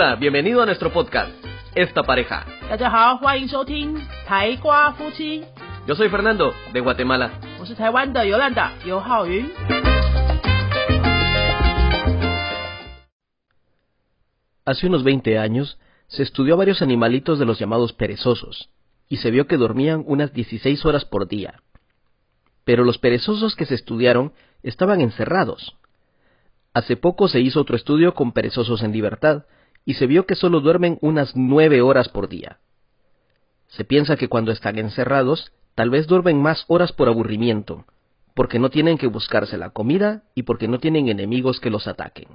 Hola, bienvenido a nuestro podcast, Esta Pareja. Yo soy Fernando, de Guatemala. Hace unos 20 años, se estudió a varios animalitos de los llamados perezosos, y se vio que dormían unas 16 horas por día. Pero los perezosos que se estudiaron estaban encerrados. Hace poco se hizo otro estudio con perezosos en libertad, y se vio que solo duermen unas 9 horas por día. Se piensa que cuando están encerrados, tal vez duermen más horas por aburrimiento, porque no tienen que buscarse la comida y porque no tienen enemigos que los ataquen.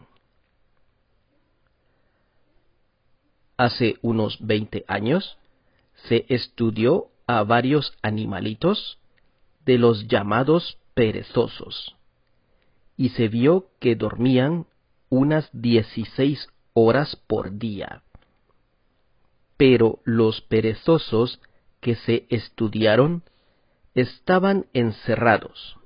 hace unos 20 años, se estudió a varios animalitos de los llamados perezosos y se vio que dormían unas 16 horas por día. Pero los perezosos que se estudiaron estaban encerrados.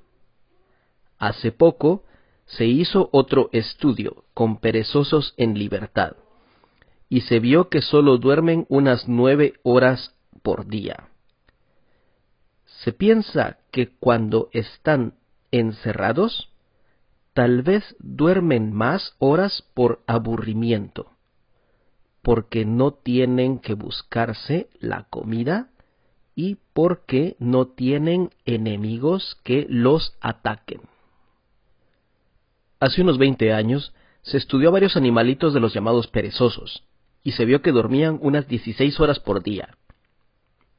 Hace poco se hizo otro estudio con perezosos en libertad y se vio que solo duermen unas nueve horas por día. Se piensa que cuando están encerrados, tal vez duermen más horas por aburrimiento, porque no tienen que buscarse la comida y porque no tienen enemigos que los ataquen. Hace unos 20 años se estudió varios animalitos de los llamados perezosos, y se vio que dormían unas 16 horas por día.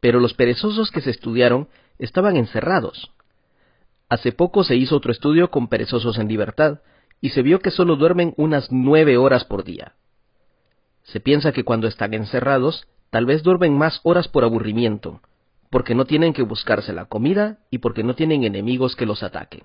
Pero los perezosos que se estudiaron estaban encerrados. Hace poco se hizo otro estudio con perezosos en libertad y se vio que solo duermen unas 9 horas por día. Se piensa que cuando están encerrados, tal vez duermen más horas por aburrimiento, porque no tienen que buscarse la comida y porque no tienen enemigos que los ataquen.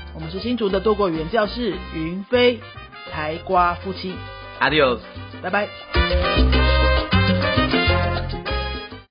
我们是新竹的多国语言教室云飞台瓜夫妻，，Adios，拜拜。